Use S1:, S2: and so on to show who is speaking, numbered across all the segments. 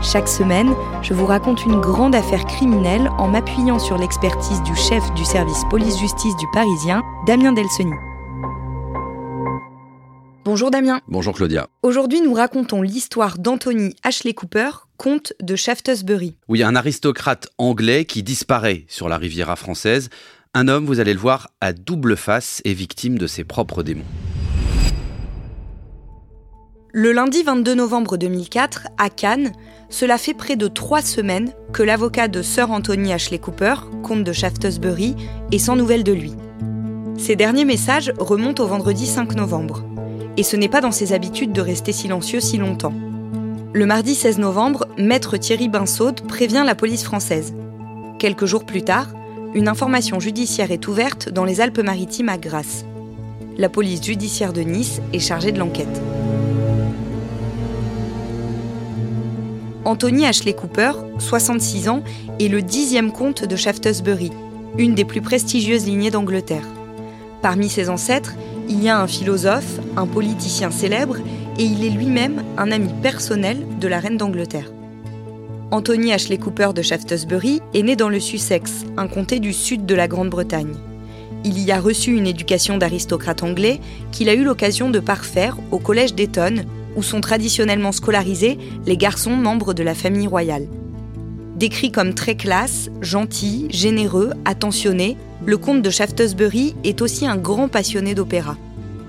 S1: Chaque semaine, je vous raconte une grande affaire criminelle en m'appuyant sur l'expertise du chef du service police-justice du Parisien, Damien Delseny. Bonjour Damien.
S2: Bonjour Claudia.
S1: Aujourd'hui, nous racontons l'histoire d'Anthony Ashley Cooper, comte de Shaftesbury.
S2: Oui, un aristocrate anglais qui disparaît sur la Riviera française. Un homme, vous allez le voir, à double face et victime de ses propres démons.
S1: Le lundi 22 novembre 2004, à Cannes, cela fait près de trois semaines que l'avocat de Sir Anthony Ashley Cooper, comte de Shaftesbury, est sans nouvelles de lui. Ses derniers messages remontent au vendredi 5 novembre. Et ce n'est pas dans ses habitudes de rester silencieux si longtemps. Le mardi 16 novembre, maître Thierry Binsaude prévient la police française. Quelques jours plus tard, une information judiciaire est ouverte dans les Alpes-Maritimes à Grasse. La police judiciaire de Nice est chargée de l'enquête. Anthony Ashley Cooper, 66 ans, est le dixième comte de Shaftesbury, une des plus prestigieuses lignées d'Angleterre. Parmi ses ancêtres, il y a un philosophe, un politicien célèbre, et il est lui-même un ami personnel de la reine d'Angleterre. Anthony Ashley Cooper de Shaftesbury est né dans le Sussex, un comté du sud de la Grande-Bretagne. Il y a reçu une éducation d'aristocrate anglais qu'il a eu l'occasion de parfaire au collège d'Eton, où sont traditionnellement scolarisés les garçons membres de la famille royale. Décrit comme très classe, gentil, généreux, attentionné, le comte de Shaftesbury est aussi un grand passionné d'opéra.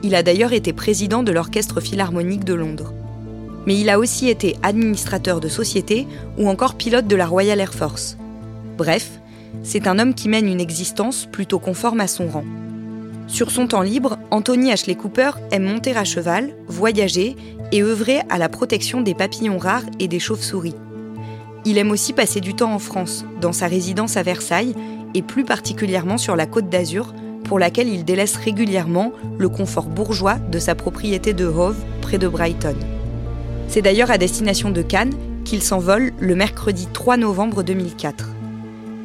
S1: Il a d'ailleurs été président de l'Orchestre Philharmonique de Londres. Mais il a aussi été administrateur de société ou encore pilote de la Royal Air Force. Bref, c'est un homme qui mène une existence plutôt conforme à son rang. Sur son temps libre, Anthony Ashley Cooper aime monter à cheval, voyager et œuvrer à la protection des papillons rares et des chauves-souris. Il aime aussi passer du temps en France, dans sa résidence à Versailles, et plus particulièrement sur la côte d'Azur, pour laquelle il délaisse régulièrement le confort bourgeois de sa propriété de Hove, près de Brighton. C'est d'ailleurs à destination de Cannes qu'il s'envole le mercredi 3 novembre 2004.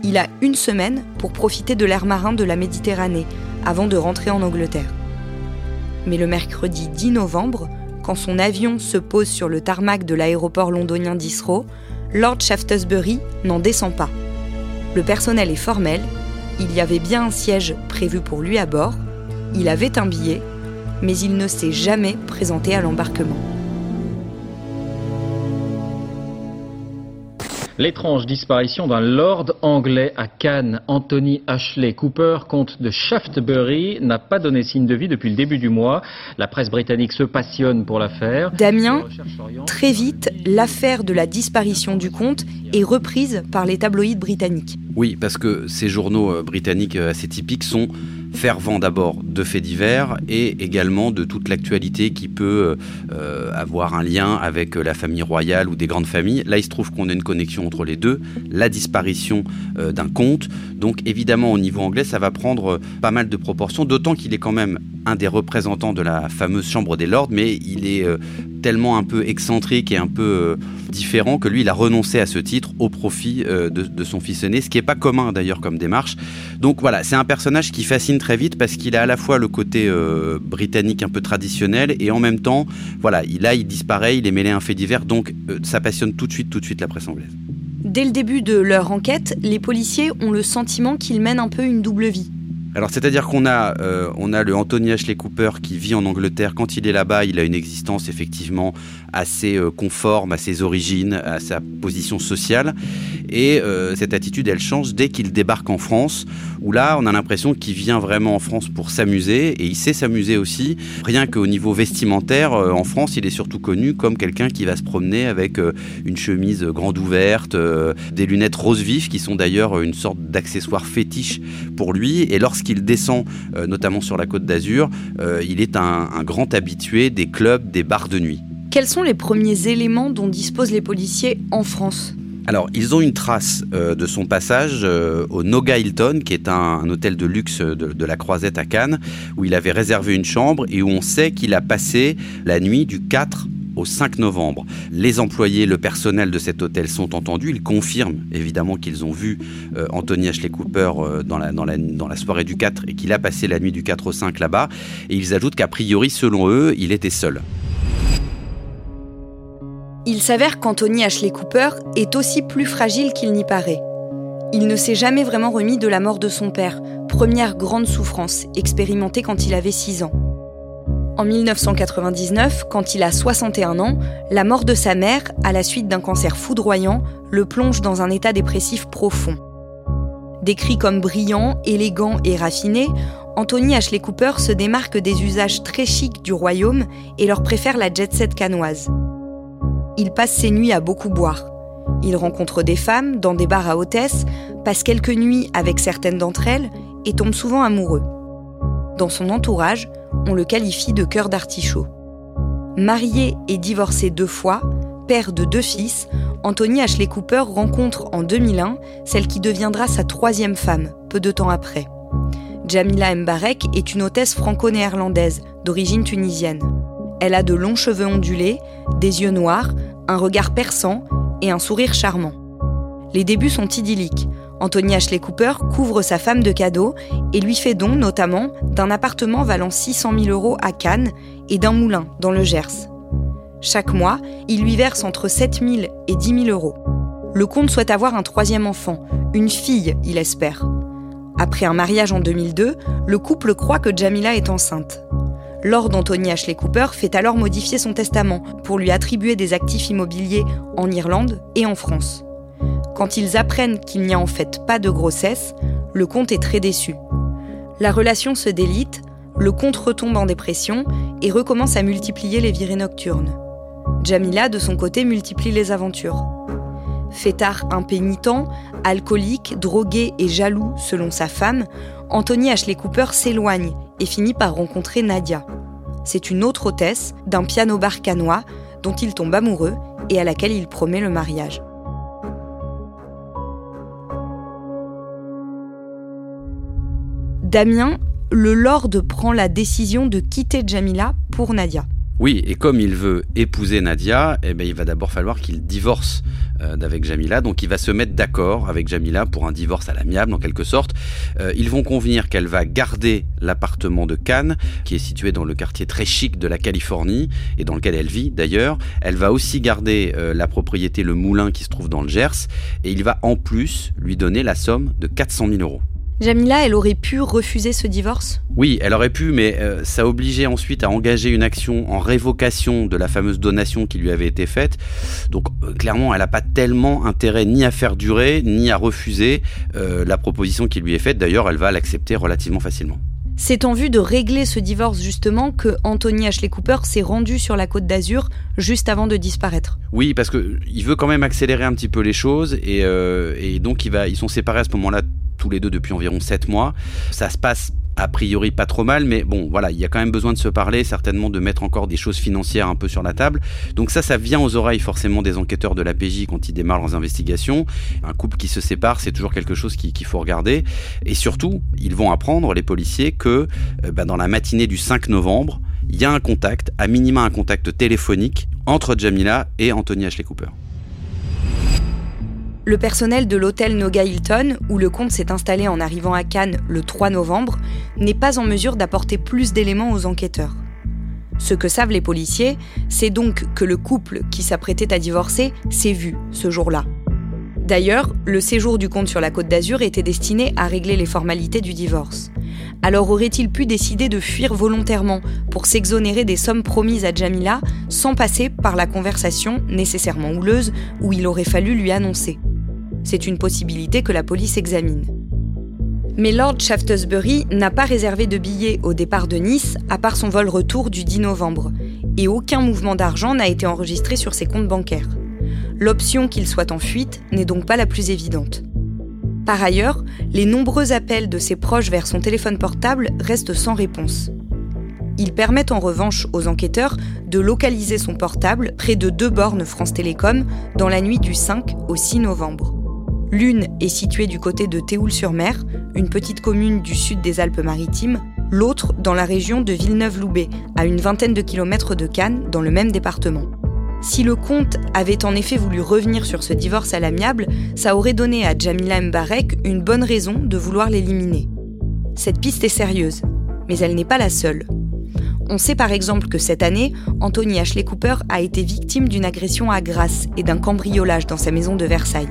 S1: Il a une semaine pour profiter de l'air marin de la Méditerranée avant de rentrer en Angleterre. Mais le mercredi 10 novembre, quand son avion se pose sur le tarmac de l'aéroport londonien d'Israël, Lord Shaftesbury n'en descend pas. Le personnel est formel, il y avait bien un siège prévu pour lui à bord, il avait un billet, mais il ne s'est jamais présenté à l'embarquement.
S3: L'étrange disparition d'un lord anglais à Cannes, Anthony Ashley Cooper, comte de Shaftesbury, n'a pas donné signe de vie depuis le début du mois. La presse britannique se passionne pour l'affaire.
S1: Damien. Très vite, l'affaire de la disparition du comte est reprise par les tabloïds britanniques.
S2: Oui, parce que ces journaux euh, britanniques euh, assez typiques sont fervents d'abord de faits divers et également de toute l'actualité qui peut euh, avoir un lien avec la famille royale ou des grandes familles. Là, il se trouve qu'on a une connexion entre les deux, la disparition euh, d'un comte. Donc évidemment, au niveau anglais, ça va prendre euh, pas mal de proportions, d'autant qu'il est quand même un des représentants de la fameuse Chambre des Lords, mais il est tellement un peu excentrique et un peu euh, différent que lui, il a renoncé à ce titre au profit euh, de, son fils aîné, ce qui n'est pas commun d'ailleurs comme démarche. Donc voilà, c'est un personnage qui fascine très vite parce qu'il a à la fois le côté euh, britannique un peu traditionnel et en même temps, voilà, il, là, il disparaît, il est mêlé à un fait divers, donc ça passionne tout de suite, tout de suite la presse anglaise.
S1: Dès le début de leur enquête, les policiers ont le sentiment qu'ils mènent un peu une double vie.
S2: Alors c'est-à-dire qu'on a, euh, a le Anthony Ashley Cooper qui vit en Angleterre. Quand il est là-bas, il a une existence effectivement assez euh, conforme à ses origines, à sa position sociale. Et euh, cette attitude, elle change dès qu'il débarque en France, où là, on a l'impression qu'il vient vraiment en France pour s'amuser, et il sait s'amuser aussi. Rien qu'au niveau vestimentaire, en France, il est surtout connu comme quelqu'un qui va se promener avec une chemise grande ouverte, des lunettes rose vif, qui sont d'ailleurs une sorte d'accessoire fétiche pour lui. Et lorsqu'il descend, notamment sur la côte d'Azur, il est un grand habitué des clubs, des bars de nuit.
S1: Quels sont les premiers éléments dont disposent les policiers en France?
S2: Alors, ils ont une trace euh, de son passage euh, au Noga Hilton, qui est un, hôtel de luxe de, la Croisette à Cannes, où il avait réservé une chambre et où on sait qu'il a passé la nuit du 4 au 5 novembre. Les employés, le personnel de cet hôtel sont entendus. Ils confirment évidemment qu'ils ont vu euh, Anthony Ashley Cooper dans, la, dans, la, dans la soirée du 4 et qu'il a passé la nuit du 4 au 5 là-bas. Et ils ajoutent qu'a priori, selon eux, il était seul.
S1: Il s'avère qu'Anthony Ashley Cooper est aussi plus fragile qu'il n'y paraît. Il ne s'est jamais vraiment remis de la mort de son père, première grande souffrance expérimentée quand il avait 6 ans. En 1999, quand il a 61 ans, la mort de sa mère, à la suite d'un cancer foudroyant, le plonge dans un état dépressif profond. Décrit comme brillant, élégant et raffiné, Anthony Ashley Cooper se démarque des usages très chics du royaume et leur préfère la jet-set canoise. Il passe ses nuits à beaucoup boire. Il rencontre des femmes dans des bars à hôtesse, passe quelques nuits avec certaines d'entre elles et tombe souvent amoureux. Dans son entourage, on le qualifie de cœur d'artichaut. Marié et divorcé deux fois, père de deux fils, Anthony Ashley Cooper rencontre en 2001 celle qui deviendra sa troisième femme, peu de temps après. Jamila Mbarek est une hôtesse franco-néerlandaise d'origine tunisienne. Elle a de longs cheveux ondulés, des yeux noirs, un regard perçant et un sourire charmant. Les débuts sont idylliques. Anthony Ashley Cooper couvre sa femme de cadeaux et lui fait don notamment d'un appartement valant 600 000 euros à Cannes et d'un moulin dans le Gers. Chaque mois, il lui verse entre 7 000 et 10 000 euros. Le comte souhaite avoir un troisième enfant, une fille, il espère. Après un mariage en 2002, le couple croit que Jamila est enceinte. Lord Anthony Ashley Cooper fait alors modifier son testament pour lui attribuer des actifs immobiliers en Irlande et en France. Quand ils apprennent qu'il n'y a en fait pas de grossesse, le comte est très déçu. La relation se délite, le comte retombe en dépression et recommence à multiplier les virées nocturnes. Jamila, de son côté, multiplie les aventures. Fêtard impénitent, alcoolique, drogué et jaloux selon sa femme, Anthony Ashley Cooper s'éloigne et finit par rencontrer Nadia. C'est une autre hôtesse d'un piano-bar canois dont il tombe amoureux et à laquelle il promet le mariage. Damien, le lord prend la décision de quitter Jamila pour Nadia.
S2: Oui, et comme il veut épouser Nadia, eh ben, il va d'abord falloir qu'il divorce euh, d'avec Jamila. Donc il va se mettre d'accord avec Jamila pour un divorce à l'amiable en quelque sorte. Euh, ils vont convenir qu'elle va garder l'appartement de Cannes, qui est situé dans le quartier très chic de la Californie et dans lequel elle vit d'ailleurs. Elle va aussi garder euh, la propriété, le moulin qui se trouve dans le Gers, et il va en plus lui donner la somme de 400 000 euros.
S1: Jamila, elle aurait pu refuser ce divorce?
S2: Oui, elle aurait pu, mais euh, ça obligeait ensuite à engager une action en révocation de la fameuse donation qui lui avait été faite. Donc euh, clairement, elle n'a pas tellement intérêt ni à faire durer, ni à refuser euh, la proposition qui lui est faite. D'ailleurs, elle va l'accepter relativement facilement.
S1: C'est en vue de régler ce divorce justement que Anthony Ashley Cooper s'est rendu sur la côte d'Azur juste avant de disparaître.
S2: Oui, parce qu'il veut quand même accélérer un petit peu les choses et, et donc il va, ils sont séparés à ce moment-là tous les deux depuis environ 7 mois. Ça se passe a priori pas trop mal, mais bon, voilà, il y a quand même besoin de se parler, certainement de mettre encore des choses financières un peu sur la table. Donc ça, ça vient aux oreilles forcément des enquêteurs de la PJ quand ils démarrent leurs investigations. Un couple qui se sépare, c'est toujours quelque chose qu'il faut regarder. Et surtout, ils vont apprendre, les policiers, que euh, bah, dans la matinée du 5 novembre, il y a un contact, à minima un contact téléphonique, entre Jamila et Anthony Ashley Cooper.
S1: Le personnel de l'hôtel Noga Hilton, où le comte s'est installé en arrivant à Cannes le 3 novembre, n'est pas en mesure d'apporter plus d'éléments aux enquêteurs. Ce que savent les policiers, c'est donc que le couple qui s'apprêtait à divorcer s'est vu ce jour-là. D'ailleurs, le séjour du comte sur la côte d'Azur était destiné à régler les formalités du divorce. Alors aurait-il pu décider de fuir volontairement pour s'exonérer des sommes promises à Jamila sans passer par la conversation nécessairement houleuse où il aurait fallu lui annoncer? C'est une possibilité que la police examine. Mais Lord Shaftesbury n'a pas réservé de billets au départ de Nice à part son vol retour du 10 novembre, et aucun mouvement d'argent n'a été enregistré sur ses comptes bancaires. L'option qu'il soit en fuite n'est donc pas la plus évidente. Par ailleurs, les nombreux appels de ses proches vers son téléphone portable restent sans réponse. Ils permettent en revanche aux enquêteurs de localiser son portable près de deux bornes France Télécom dans la nuit du 5 au 6 novembre. L'une est située du côté de Théoul-sur-Mer, une petite commune du sud des Alpes-Maritimes, l'autre dans la région de Villeneuve-Loubet, à une vingtaine de kilomètres de Cannes, dans le même département. Si le comte avait en effet voulu revenir sur ce divorce à l'amiable, ça aurait donné à Jamila Mbarek une bonne raison de vouloir l'éliminer. Cette piste est sérieuse, mais elle n'est pas la seule. On sait par exemple que cette année, Anthony Ashley Cooper a été victime d'une agression à Grasse et d'un cambriolage dans sa maison de Versailles.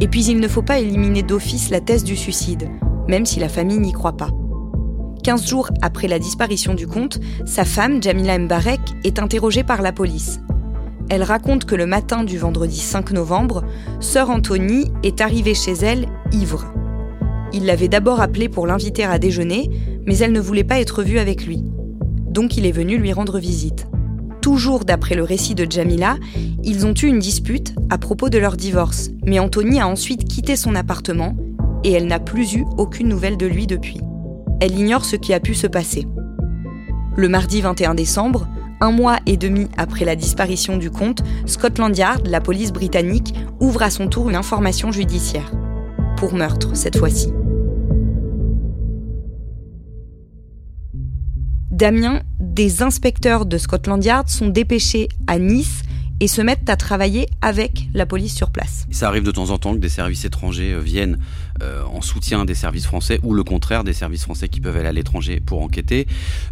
S1: Et puis il ne faut pas éliminer d'office la thèse du suicide, même si la famille n'y croit pas. 15 jours après la disparition du comte, sa femme, Jamila Mbarek, est interrogée par la police elle raconte que le matin du vendredi 5 novembre, sœur Anthony est arrivée chez elle ivre. Il l'avait d'abord appelée pour l'inviter à déjeuner, mais elle ne voulait pas être vue avec lui. Donc il est venu lui rendre visite. Toujours d'après le récit de Jamila, ils ont eu une dispute à propos de leur divorce, mais Anthony a ensuite quitté son appartement et elle n'a plus eu aucune nouvelle de lui depuis. Elle ignore ce qui a pu se passer. Le mardi 21 décembre, un mois et demi après la disparition du comte, Scotland Yard, la police britannique, ouvre à son tour une information judiciaire. Pour meurtre, cette fois-ci. Damien, des inspecteurs de Scotland Yard sont dépêchés à Nice et se mettent à travailler avec la police sur place.
S2: Ça arrive de temps en temps que des services étrangers euh, viennent euh, en soutien des services français ou le contraire des services français qui peuvent aller à l'étranger pour enquêter.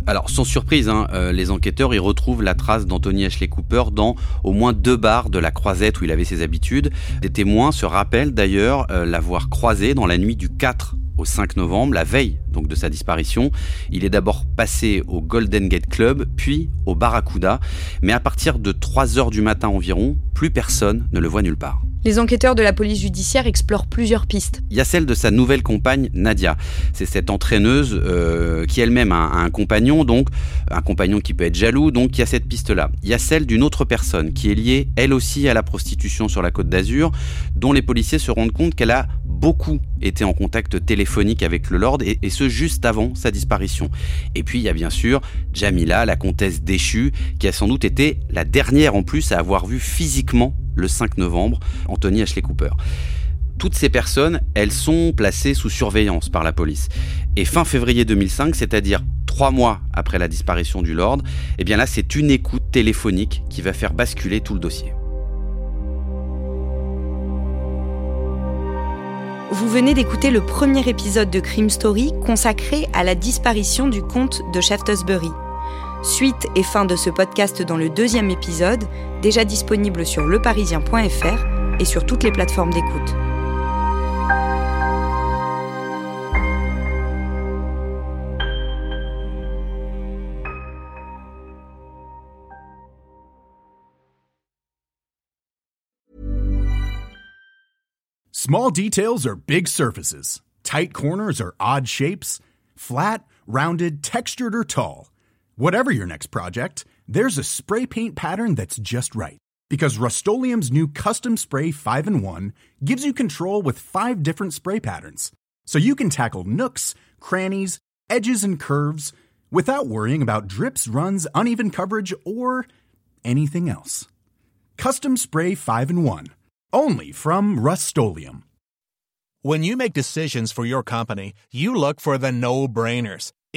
S2: Alors sans surprise, hein, euh, les enquêteurs y retrouvent la trace d'Anthony Ashley Cooper dans au moins deux bars de la Croisette où il avait ses habitudes. Des témoins se rappellent d'ailleurs l'avoir croisé dans la nuit du 4 au 5 novembre, la veille donc de sa disparition. Il est d'abord passé au Golden Gate Club, puis au Barracuda, mais à partir de 3 heures du matin environ, plus personne ne le voit nulle part.
S1: Les enquêteurs de la police judiciaire explorent plusieurs pistes.
S2: Il y a celle de sa nouvelle compagne Nadia. C'est cette entraîneuse euh, qui elle-même a, un compagnon, donc un compagnon qui peut être jaloux, donc il y a cette piste-là. Il y a celle d'une autre personne qui est liée elle aussi à la prostitution sur la côte d'Azur, dont les policiers se rendent compte qu'elle a beaucoup été en contact téléphonique avec le Lord et, et, ce juste avant sa disparition. Et puis il y a bien sûr Jamila, la comtesse déchue, qui a sans doute été la dernière en plus à avoir vu physiquement le 5 novembre Anthony Ashley Cooper. Toutes ces personnes, elles sont placées sous surveillance par la police. Et fin février 2005, c'est-à-dire trois mois après la disparition du Lord, eh bien là, c'est une écoute téléphonique qui va faire basculer tout le dossier.
S1: Vous venez d'écouter le premier épisode de Crime Story consacré à la disparition du comte de Shaftesbury. Suite et fin de ce podcast dans le deuxième épisode, déjà disponible sur leparisien.fr et sur toutes les plateformes d'écoute.
S4: Small details are big surfaces. Tight corners are odd shapes. Flat, rounded, textured or tall. Whatever your next project, there's a spray paint pattern that's just right. Because Rust new Custom Spray 5 in 1 gives you control with five different spray patterns. So you can tackle nooks, crannies, edges, and curves without worrying about drips, runs, uneven coverage, or anything else. Custom Spray 5 in 1. Only from Rust
S5: When you make decisions for your company, you look for the no brainers.